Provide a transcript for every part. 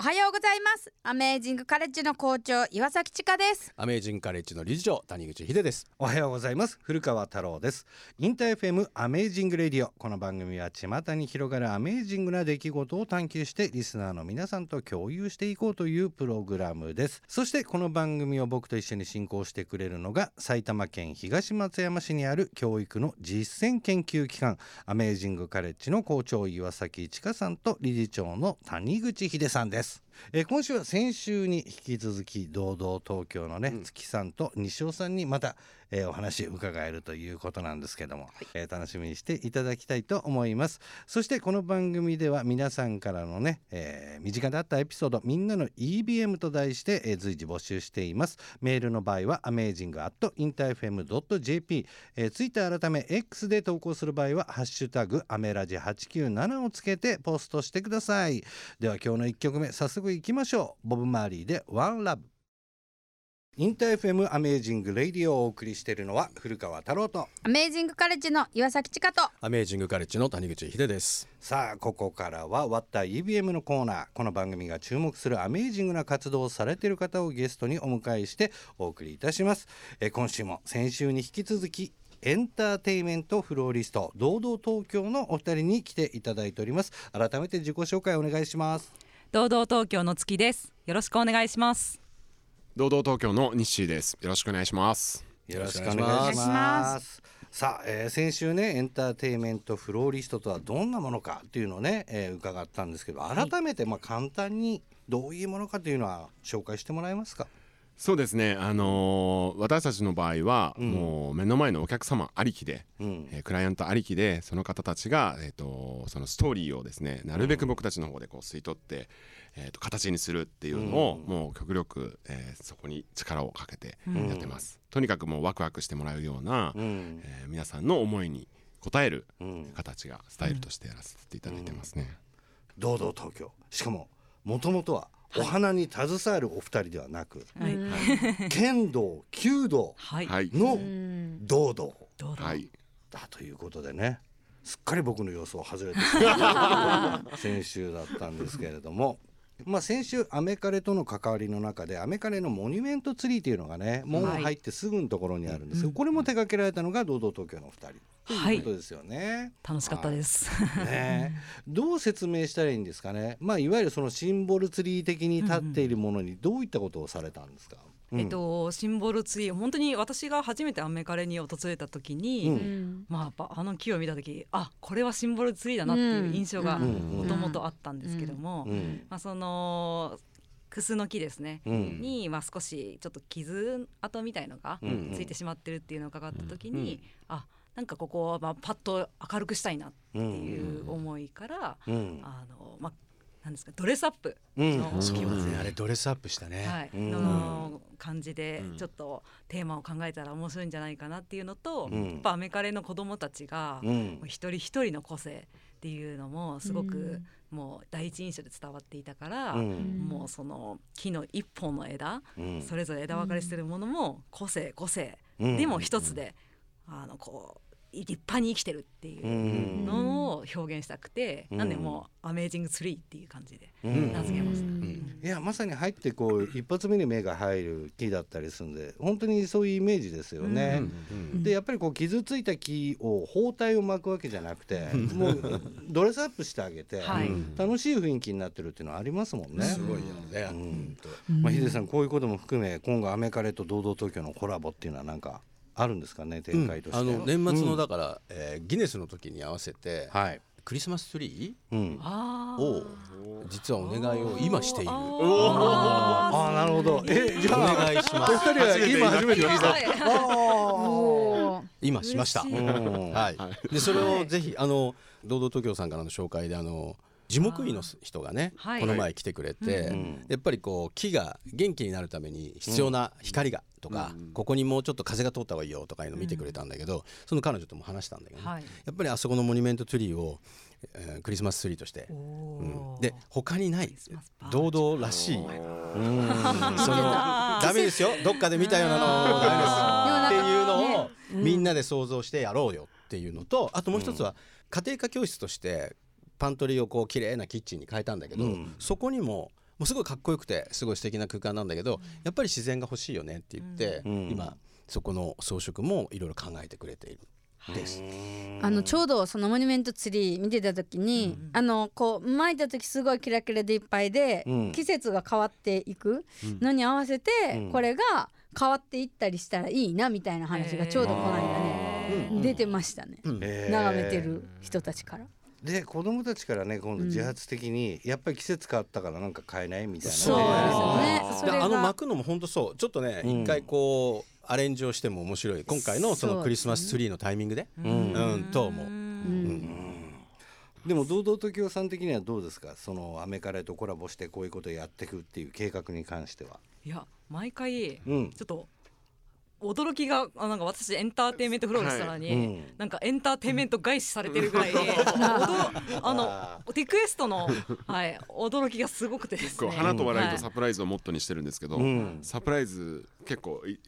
おはようございます。 Amazing College の校長岩崎千佳です。 Amazing College の理事長谷口秀です。おはようございます。古川太郎です。インター FM アメージングレディオこの番組は巷に広がる amazing な出来事を探求してリスナーの皆さんと共有していこうというプログラムです。そしてこの番組を僕と一緒に進行してくれるのが埼玉県東松山市にある教育の実践研究機関 Amazing College の校長岩崎千佳さんと理事長の谷口秀さんですです。えー、今週は先週に引き続き堂々東京のね、うん、月さんと西尾さんにまた、えー、お話伺えるということなんですけども、はい、えー、楽しみにしていただきたいと思います。そしてこの番組では皆さんからのね、えー、身近であったエピソードみんなの EBM と題して、えー、随時募集しています。メールの場合は amazing.interfm.jp、えー、ツイッター改め X で投稿する場合はハッシュタグアメラジ897をつけてポストしてください。では今日の1曲目早速いきましょう。ボブ・マーリーで「ワンラブ。インター FM アメージングレディオをお送りしているのは古川太郎と。 Amazing College の岩崎千佳と。 Amazing College の谷口秀です。さあここからはワッター EBM のコーナー。この番組が注目する amazing な活動をされている方をゲストにお迎えしてお送りいたします。え今週も先週に引き続きエンターテイメントフローリスト堂々東京のお二人に来ていただいております。改めて自己紹介お願いします堂々東京の月です。よろしくお願いします。堂々東京の日誌です。よろしくお願いします。よろしくお願いします。さあ、えー、先週ねエンターテイメントフローリストとはどんなものかっていうのをね、えー、伺ったんですけど改めてまあ簡単にどういうものかというのは紹介してもらえますか？そうですね、あのー、私たちの場合は、もう目の前のお客様ありきで、うん、えー、クライアントありきでその方たちが、えーと、そのストーリーをですねなるべく僕たちの方でこう吸い取って、えーと、形にするっていうのを、うん、もう極力、えー、そこに力をかけてやってます、うん、とにかくもうワクワクしてもらうような、うん、えー、皆さんの思いに応える形がスタイルとしてやらせていただいてますね。堂々東京しかももともとはお花に携わるお二人ではなく、はい、剣道弓道の堂々、はい、だということでね。すっかり僕の予想外れて 先週だったんですけれどもまあ、先週アメカレとの関わりの中でアメカレのモニュメントツリーというのがね門入ってすぐのところにあるんですけど、これも手掛けられたのが堂々東京のお二人。ということですよね。楽しかったです。ね、どう説明したらいいんですかね。まあいわゆるそのシンボルツリー的に立っているものにどういったことをされたんですか？えっと、シンボルツリー本当に私が初めてアメカレに訪れた時に、うん、まあ、あの木を見た時あこれはシンボルツリーだなっていう印象がもともとあったんですけども、まあ、そのクスの木ですね、うん、に、まあ、少しちょっと傷跡みたいのがついてしまってるっていうのを伺った時に、うん、あなんかここはまあパッと明るくしたいなっていう思いから、あのまあ、なんですかドレスアップ。の、うん、そうですねあれドレスアップしたね、はい、の感じでちょっとテーマを考えたら面白いんじゃないかなっていうのと、うん、やっぱアメカレの子供たちが、一人一人の個性っていうのもすごく、もう第一印象で伝わっていたから、もうその木の一本の枝、それぞれ枝分かれしてるものも個性個性、でも一つで、あのこう立派に生きてるっていうのを表現したくて、うん、なんでもうアメージングツリーっていう感じで名付けました、うん。いやまさに入ってこう一発目に目が入る木だったりするんで本当にそういうイメージですよね。でやっぱりこう傷ついた木を包帯を巻くわけじゃなくてもうドレスアップしてあげて、はい、楽しい雰囲気になってるっていうのはありますもんね。すごいよね、うん。まあ、ヒデさんこういうことも含め今後アメカレと堂々東京のコラボっていうのはなんかあるんですかね展開として、うん、あの年末のだから、うん、えー、ギネスの時に合わせて、はい、クリスマスツリー、うん、を実はお願いを今している。ああなるほど。えじゃあお願いします。二人は今初めて聞いた。今しました。はい。でそれをぜひあの堂々東京さんからの紹介であの。樹木医の人がね、この前来てくれて、やっぱりこう木が元気になるために必要な光がとか、ここにもうちょっと風が通った方がいいよとかいうのを見てくれたんだけど、その彼女とも話したんだけど、やっぱりあそこのモニュメントツリーを、えー、クリスマスツリーとして、うん、で他にない堂々らしい、うん、そのダメですよ。どっかで見たようなの。ダメですっていうのをみんなで想像してやろうよっていうのとあともう一つは家庭科教室としてパントリーをこう綺麗なキッチンに変えたんだけど、うん、そこにももうすごいかっこよくてすごい素敵な空間なんだけど、やっぱり自然が欲しいよねって言って、今そこの装飾もいろいろ考えてくれている。です。あのちょうどそのモニュメントツリー見てた時に、うん、あのこう巻いた時すごいキラキラでいっぱいで、うん、季節が変わっていくのに合わせて、これが変わっていったりしたらいいなみたいな話がちょうどこの間ね、出てましたね、眺めてる人たちから。で子供たちからね今度自発的に、やっぱり季節変わったからなんか買えないみたいな、そうですね。あの巻くのも本当そう。ちょっとね一、回こうアレンジをしても面白い。今回のそのクリスマスツリーのタイミングで。う、ん。と思う。でも堂々と京さん的にはどうですか？そのアメカレとコラボしてこういうことをやっていくっていう計画に関しては。いや毎回、ちょっと驚きがあなんか私エンターテインメントフローリストなのに、はい。うん、なんかエンターテインメント返しされてるぐらい、あのリクエストの、はい、驚きがすごくてですね。花と笑いとサプライズをモットーにしてるんですけど、はい、サプライズ結構い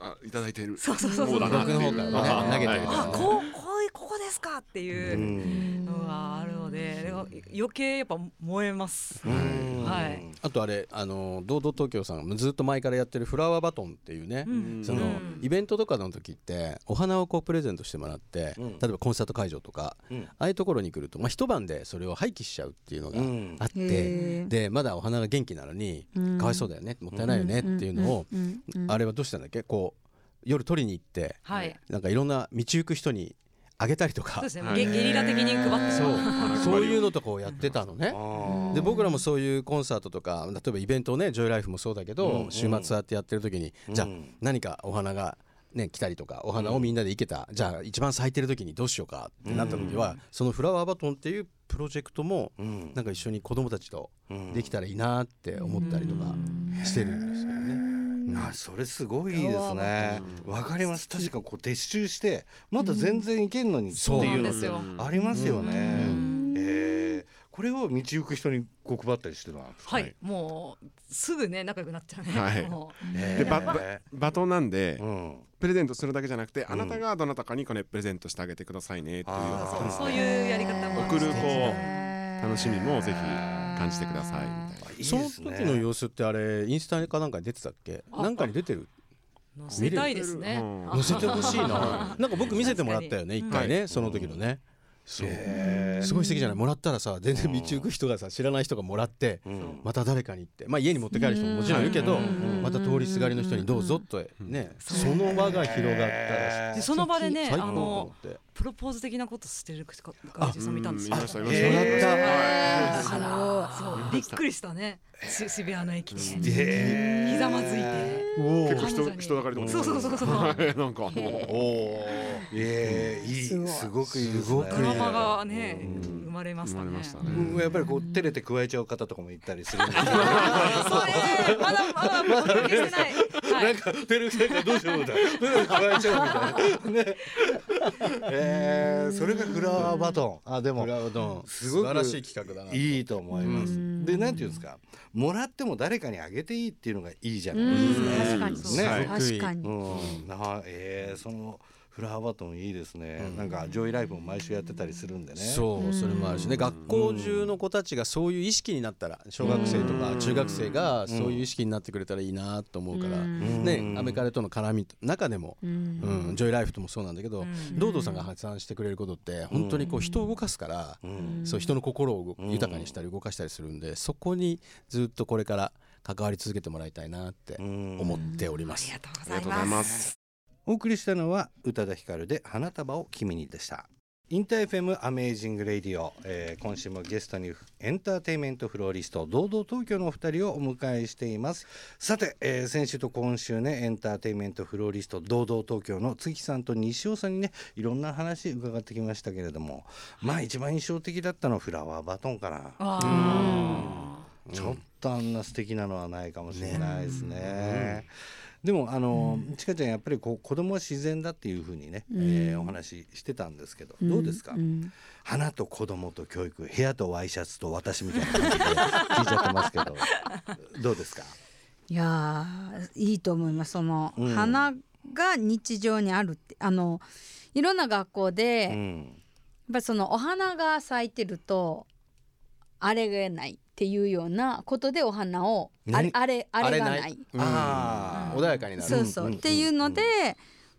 あいただいてるそうそうそうそう。僕の方からね投げてるあこうこういうここですかっていうのがあるので余計やっぱ燃えます。はい。あとあれあの堂々東京さんずっと前からやってるフラワーバトンっていうね、そのイベントとかの時ってお花をこうプレゼントしてもらって、例えばコンサート会場とか、ああいうところに来るとまあ一晩でそれを廃棄しちゃうっていうのがあって、でまだお花が元気なのにかわいそうだよねもったいないよねっていうのを、あれはどうしたんだっけ？こう夜取りに行って、はい、なんかいろんな道行く人にあげたりとか。そうですね、ゲリラ的に配ってそう。そういうのとかをやってたのね。で僕らもそういうコンサートとか例えばイベントをねジョイライフもそうだけど、うん。うん、週末あってやってる時に、じゃあ何かお花がね、来たりとかお花をみんなで生けた、うん、じゃあ一番咲いてる時にどうしようかってなった時は、うん、そのフラワーバトンっていうプロジェクトも、うん、なんか一緒に子供たちとできたらいいなって思ったりとかしてるんですよね。あそれすごいですね。わかります。確かこう撤収してまだ全然いけんのにっていうのありますよね、えー、これを道行く人にこう配ったりしてたはい、もうすぐね仲良くなっちゃうね、はい、でババトンなんで、プレゼントするだけじゃなくて、あなたがどなたかにこれプレゼントしてあげてくださいねっていう、そういうやり方も送るこう楽しみもぜひ感じてくださいみたいな。その時の様子ってあれインスタかなんかに出てたっけ？なんかに出てる？載せたいですね。載せてほしいな。なんか僕見せてもらったよね一回ねその時のねそう。すごい素敵じゃない。もらったらさ全然道行く人がさ知らない人がもらってまた誰かに行ってまあ家に持って帰る人ももちろんいるけどまた通りすがりの人にどうぞとねその輪が広がったらその場でねあのプロポーズ的なことしてる外人さん見たんですよ。びっくりしたね。渋谷の駅でひざまずいて。結構人人だかりとそうそうそうそう。なんか おお。ええいいすごくいいですね。ドラマがね生まれましたね。やっぱりこう照れて加えちゃう方とかもいたりする。まだまだまだない。なんか照れてどうしようみたいな。加えちゃうみたいな。ね。えー、それがフラワーバトン。あでもフラワーバトン。すごく素晴らしい企画だないいと思います。でなんていうんですか。もらっても誰かにあげていいっていうのがいいじゃないですか、ね、確かに、うん、なえー、そのフラワーバトンいいですね、うん、なんかジョイライブも毎週やってたりするんでね。そうそれもあるし。ね、学校中の子たちがそういう意識になったら小学生とか中学生がそういう意識になってくれたらいいなと思うから、ねアメカレとの絡み中でも、うん。ジョイライフともそうなんだけど、堂々さんが発案してくれることって本当にこう人を動かすから、そう人の心を豊かにしたり動かしたりするんでそこにずっとこれから関わり続けてもらいたいなって思っております。ありがとうございますお送りしたのは宇多田ヒカルで花束を君にでした。 InterFM Amazing Radio、えー、今週もゲストにエンターテインメントフローリスト堂々東京のお二人をお迎えしています。さて、えー、先週と今週ねエンターテインメントフローリスト堂々東京の月さんと西尾さんにねいろんな話伺ってきましたけれども。まあ一番印象的だったのはフラワーバトンかな。ちょっとあんな素敵なのはないかもしれないですね。ねでもあの、うん、ちかちゃんやっぱりこう子供は自然だっていうふうにね、うん、えー、お話ししてたんですけど、うん、どうですか、うん、花と子供と教育部屋とワイシャツと私みたいな感じで聞いちゃってますけど どうですか？いやいいと思います。その、花が日常にあるってあのいろんな学校で、やっぱそのお花が咲いてるとあれがないっていうようなことでお花をあれあれあれがない。あ穏やかになる。そうそう、っていうので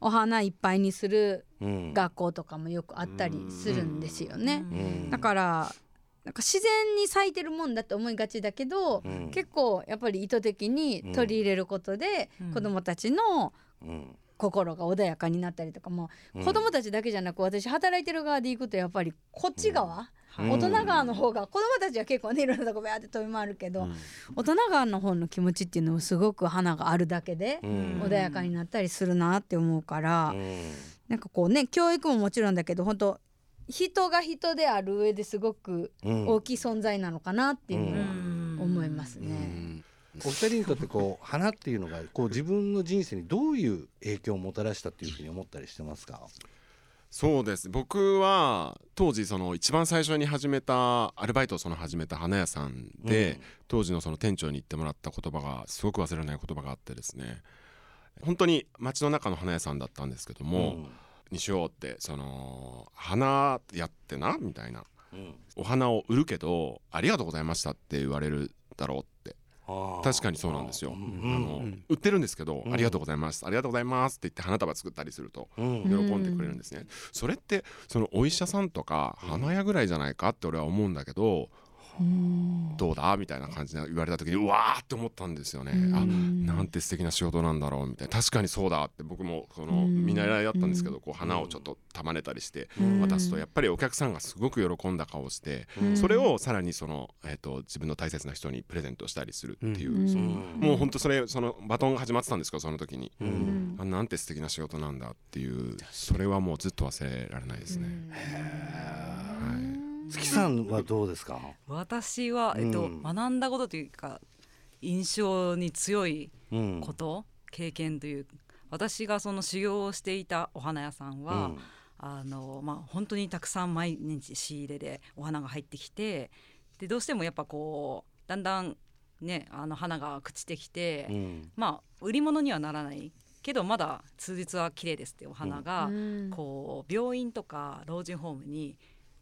お花いっぱいにする学校とかもよくあったりするんですよね。だからなんか自然に咲いてるもんだって思いがちだけど、うん、結構やっぱり意図的に取り入れることで、うん、子どもたちの心が穏やかになったりとかも、うん、子どもたちだけじゃなく私働いてる側で行くとやっぱりこっち側、大人側の方が子どもたちは結構ねいろんなとこバーって飛び回るけど、大人側の方の気持ちっていうのもすごく花があるだけで穏やかになったりするなって思うから、うん、なんかこうね教育ももちろんだけど本当人が人である上ですごく大きい存在なのかなっていうのは思いますね。お二人にとってこう花っていうのがこう自分の人生にどういう影響をもたらしたっていうふうに思ったりしてますか？そうです。僕は当時その一番最初に始めたアルバイトをその始めた花屋さんで、うん、当時のその店長に言ってもらった言葉がすごく忘れない言葉があってですね本当に街の中の花屋さんだったんですけども、うん。にしようってその花やってなみたいな、うん、お花を売るけどありがとうございましたって言われるだろうって確かにそうなんですよ、あの売ってるんですけど、ありがとうございます。ありがとうございます。って言って花束作ったりすると喜んでくれるんですね、それってそのお医者さんとか花屋ぐらいじゃないかって俺は思うんだけどどうだ？みたいな感じで言われた時にうわーって思ったんですよね。あなんて素敵な仕事なんだろうみたいな。確かにそうだって僕もその見習いだったんですけどこう花をちょっと束ねたりして渡すとやっぱりお客さんがすごく喜んだ顔してそれをさらにその、えー、と自分の大切な人にプレゼントしたりするっていうそのもうほんとそれそのバトンが始まってたんですけどその時に。あなんて素敵な仕事なんだっていうそれはもうずっと忘れられないですね。はい月さんはどうですか？私は、えっと、うん、学んだことというか印象に強いこと、うん、経験という私がその修行をしていたお花屋さんは、うん、あのまあ、本当にたくさん毎日仕入れでお花が入ってきてでどうしてもやっぱこうだんだんねあの花が朽ちてきて、まあ売り物にはならないけどまだ数日は綺麗ですってお花が、こう病院とか老人ホームに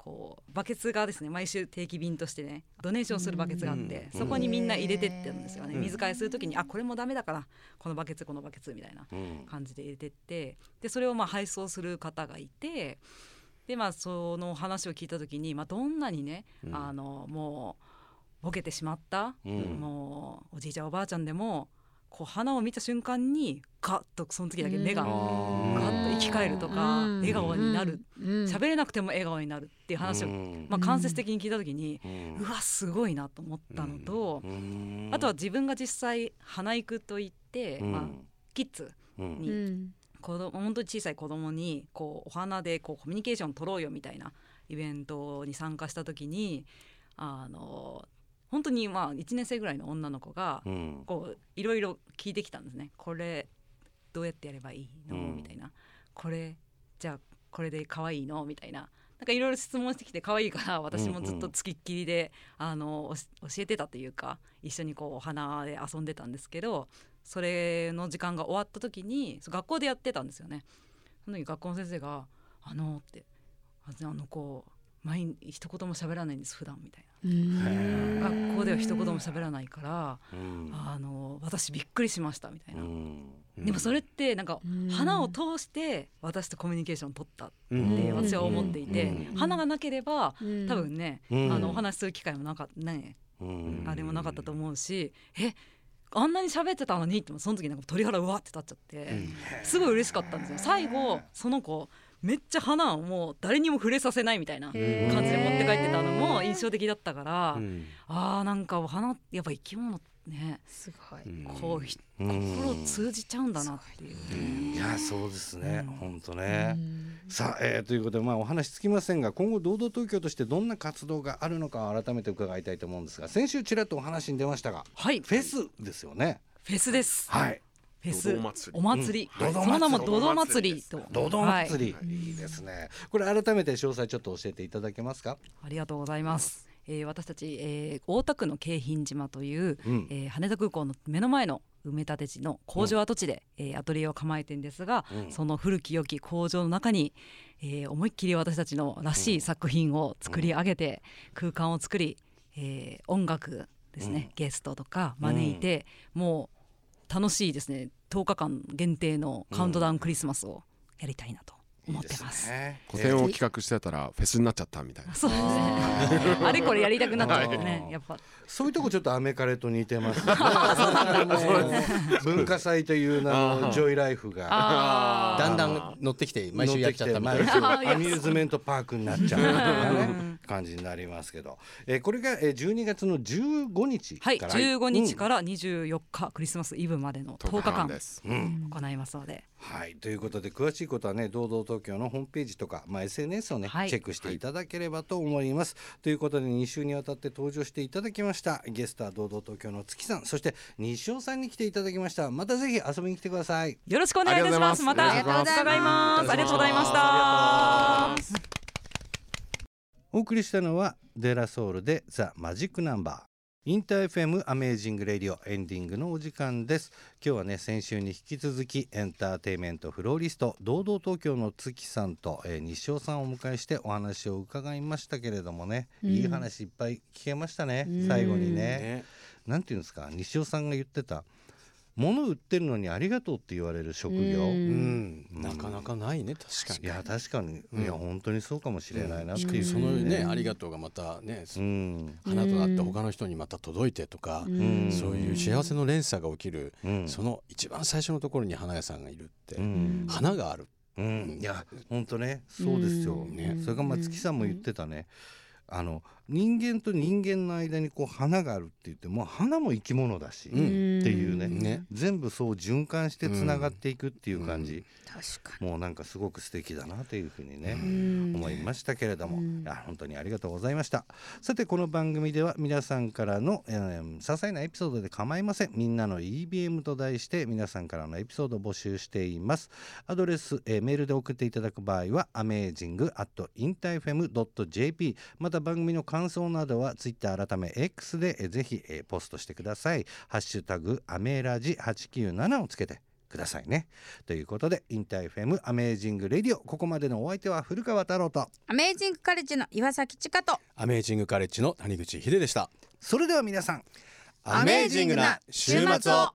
こうバケツがですね毎週定期便としてねドネーションするバケツがあってそこにみんな入れてってるんですよね。水替えする時にあこれもダメだからこのバケツこのバケツみたいな感じで入れてってでそれをまあ配送する方がいてでまあその話を聞いた時に、まあ、どんなにね、あのもうボケてしまった、もうおじいちゃんおばあちゃんでもこう花を見た瞬間にガッとその時だけ目がガッと生き返るとか笑顔になる。喋れなくても笑顔になるっていう話をまあ間接的に聞いた時にうわすごいなと思ったのとあとは自分が実際花育といってまあキッズに子供本当に小さい子供にこうお花でこうコミュニケーション取ろうよみたいなイベントに参加した時にあの本当にまあ1年生ぐらいの女の子がこういろいろ聞いてきたんですね。これどうやってやればいいの、みたいな。これじゃあこれで可愛いの？みたいな。なんかいろいろ質問してきて可愛いから私もずっとつきっきりで、あの教えてたというか一緒にこうお花で遊んでたんですけどそれの時間が終わった時に学校でやってたんですよね。その時学校の先生が「あの」って「あの子毎日一言も喋らないんです普段みたいな。学校では一言も喋らないから、あの私びっくりしましたみたいな、でもそれってなんか花を通して私とコミュニケーションを取ったって私は思っていて、花がなければ多分ね、あのお話しする機会もなかったね、あれもなかったと思うしえあんなに喋ってたのにってその時なんか鳥肌うわって立っちゃって、すごい嬉しかったんですよ。最後その子めっちゃ花をもう誰にも触れさせないみたいな感じで持って帰ってたのも印象的だったから、うん、あーなんかお花やっぱ生き物ねすごい。こう、うん、心通じちゃうんだなっていう、ね、いやそうですね、本、う、当、ん、ね、さあ、えー、ということでまあお話つきませんが今後堂々東京としてどんな活動があるのか改めて伺いたいと思うんですが先週ちらっとお話に出ましたが、はい、フェスですよね。フェスです。はいフェスお祭り、うん、その名もドド祭りと。ドド祭り、はい、い。いですね。これ改めて詳細ちょっと教えていただけますか？ありがとうございます。えー、私たち、えー、大田区の京浜島という、うん、えー、羽田空港の目の前の埋め立て地の工場跡地で、うん、えー、アトリエを構えてるんですが、うん、その古き良き工場の中に、えー、思いっきり私たちのらしい作品を作り上げて、空間を作りえー、音楽ですね、うん、ゲストとか招いて、うん、もう楽しいですね。10日間限定のカウントダウンクリスマスをやりたいなと。思ってます。個展を企画してたらフェスになっちゃったみたいな。そうですね。あれこれやりたくなっちゃってね、やっぱ。そういうとこちょっとアメカレと似てます、ね。文化祭という名のジョイライフが。だんだん乗ってきて毎週やっちゃったみたいな。アミューズメントパークになっちゃうね感じになりますけど、えー、これが12月の15日はい。15日から24日、クリスマスイブまでの10日間行いますので。はい。ということで詳しいことはね堂々東京のホームページとか、まあ、SNS をね、はい、チェックしていただければと思います。はい、ということで2週にわたって登場していただきましたゲストは堂々東京の月さんそして西尾さんに来ていただきました。またぜひ遊びに来てください。よろしくお願いいたします。また。伺います。ありがとうございましたお送りしたのはデラソウルでザ・マジックナンバーインター FM アメージングレディオエンディングのお時間です。今日はね先週に引き続きエンターテイメントフローリスト堂々東京の月さんと、えー、西尾さんをお迎えしてお話を伺いましたけれどもね、うん、いい話いっぱい聞けましたね、うん、最後にね、ね、なんていうんですか西尾さんが言ってた物売ってるのにありがとうって言われる職業、うん、なかなかないね確かに。いや確かに、いや本当にそうかもしれないなっていう、そのねありがとうがまたね、うん、花となって他の人にまた届いてとか、そういう幸せの連鎖が起きる、その一番最初のところに花屋さんがいるって、花がある。うん、いや本当ねそうですよ、ね、それが松木さんも言ってたね、あの人間と人間の間にこう花があるって言っても花も生き物だし、っていうね、ね、全部そう循環してつながっていくっていう感じ、もうなんかすごく素敵だなというふうにね、思いましたけれども、いや本当にありがとうございました。さてこの番組では皆さんからの、えー、些細なエピソードで構いません。みんなの EBM と題して皆さんからのエピソードを募集しています。アドレス、えー、メールで送っていただく場合は amazing.intafm.jp また番組の感想などはツイッター改め X でぜひポストしてください。ハッシュタグアメラジ897をつけてくださいね。ということで InterFM Amazing Radio ここまでのお相手は古川太郎と。 Amazing College の岩崎千佳と。 Amazing College の谷口秀でした。それでは皆さん amazing な週末を